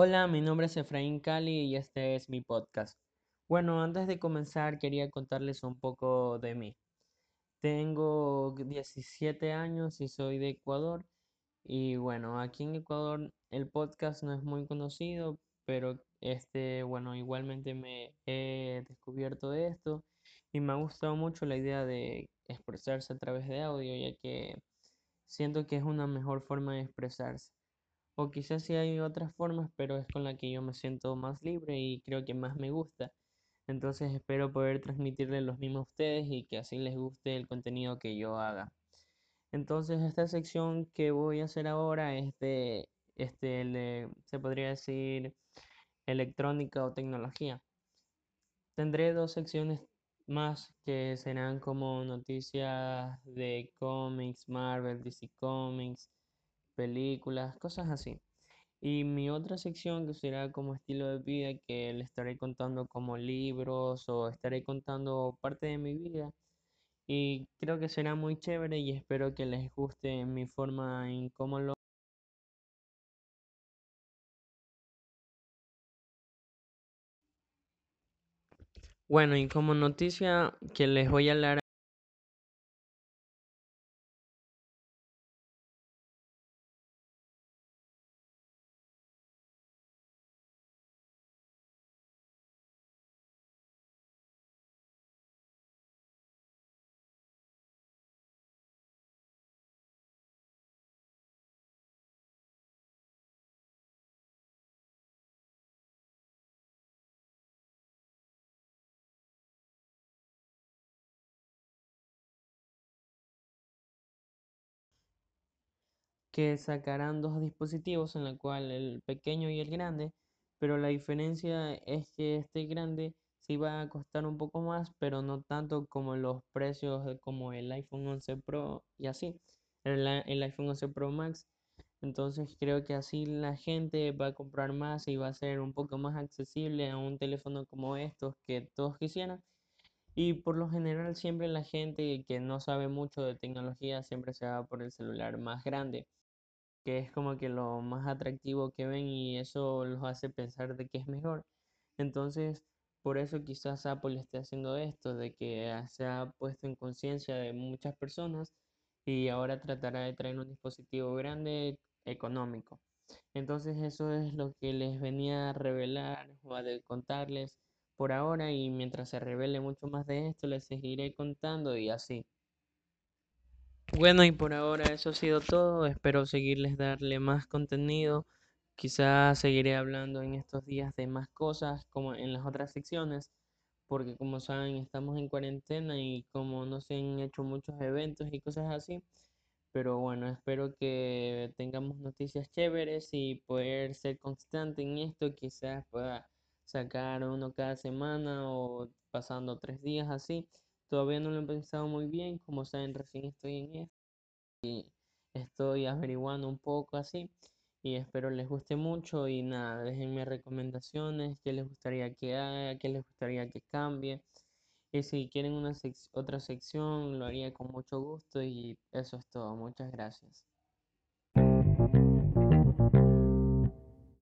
Hola, mi nombre es Efraín Cali y este es mi podcast. Bueno, antes de comenzar quería contarles un poco de mí. Tengo 17 años y soy de Ecuador. Y bueno, aquí en Ecuador el podcast no es muy conocido, pero este, bueno, igualmente me he descubierto de esto y me ha gustado mucho la idea de expresarse a través de audio, ya que siento que es una mejor forma de expresarse. O quizás sí hay otras formas, pero es con la que yo me siento más libre y creo que más me gusta. Entonces espero poder transmitirle los mismos a ustedes y que así les guste el contenido que yo haga. Entonces esta sección que voy a hacer ahora es de, este, le- se podría decir electrónica o tecnología. Tendré dos secciones más que serán como noticias de cómics, Marvel, DC Comics, películas, cosas así. Y mi otra sección que será como estilo de vida, que le estaré contando como libros o estaré contando parte de mi vida. Y creo que será muy chévere y espero que les guste mi forma en cómo lo... Bueno, y como noticia que les voy a hablar que sacarán dos dispositivos en la cual el pequeño y el grande, pero la diferencia es que este grande sí va a costar un poco más, pero no tanto como los precios como el iPhone 11 Pro y así, el, el iPhone 11 Pro Max. Entonces creo que así la gente va a comprar más y va a ser un poco más accesible a un teléfono como estos que todos quisieran. Y por lo general siempre la gente que no sabe mucho de tecnología siempre se va por el celular más grande que es como que lo más atractivo que ven y eso los hace pensar de que es mejor. Entonces, por eso quizás Apple esté haciendo esto, de que se ha puesto en conciencia de muchas personas y ahora tratará de traer un dispositivo grande económico. Entonces, eso es lo que les venía a revelar o a contarles por ahora y mientras se revele mucho más de esto, les seguiré contando y así. Bueno, y por ahora eso ha sido todo. Espero seguirles darle más contenido. Quizás seguiré hablando en estos días de más cosas como en las otras secciones, porque como saben estamos en cuarentena y como no se han hecho muchos eventos y cosas así. Pero bueno, espero que tengamos noticias chéveres y poder ser constante en esto. Quizás pueda sacar uno cada semana o pasando tres días así. Todavía no lo he pensado muy bien. Como saben, recién estoy en esto y estoy averiguando un poco así y espero les guste mucho y nada, déjenme recomendaciones, qué les gustaría que haga, qué les gustaría que cambie y si quieren una otra sección lo haría con mucho gusto y eso es todo, muchas gracias.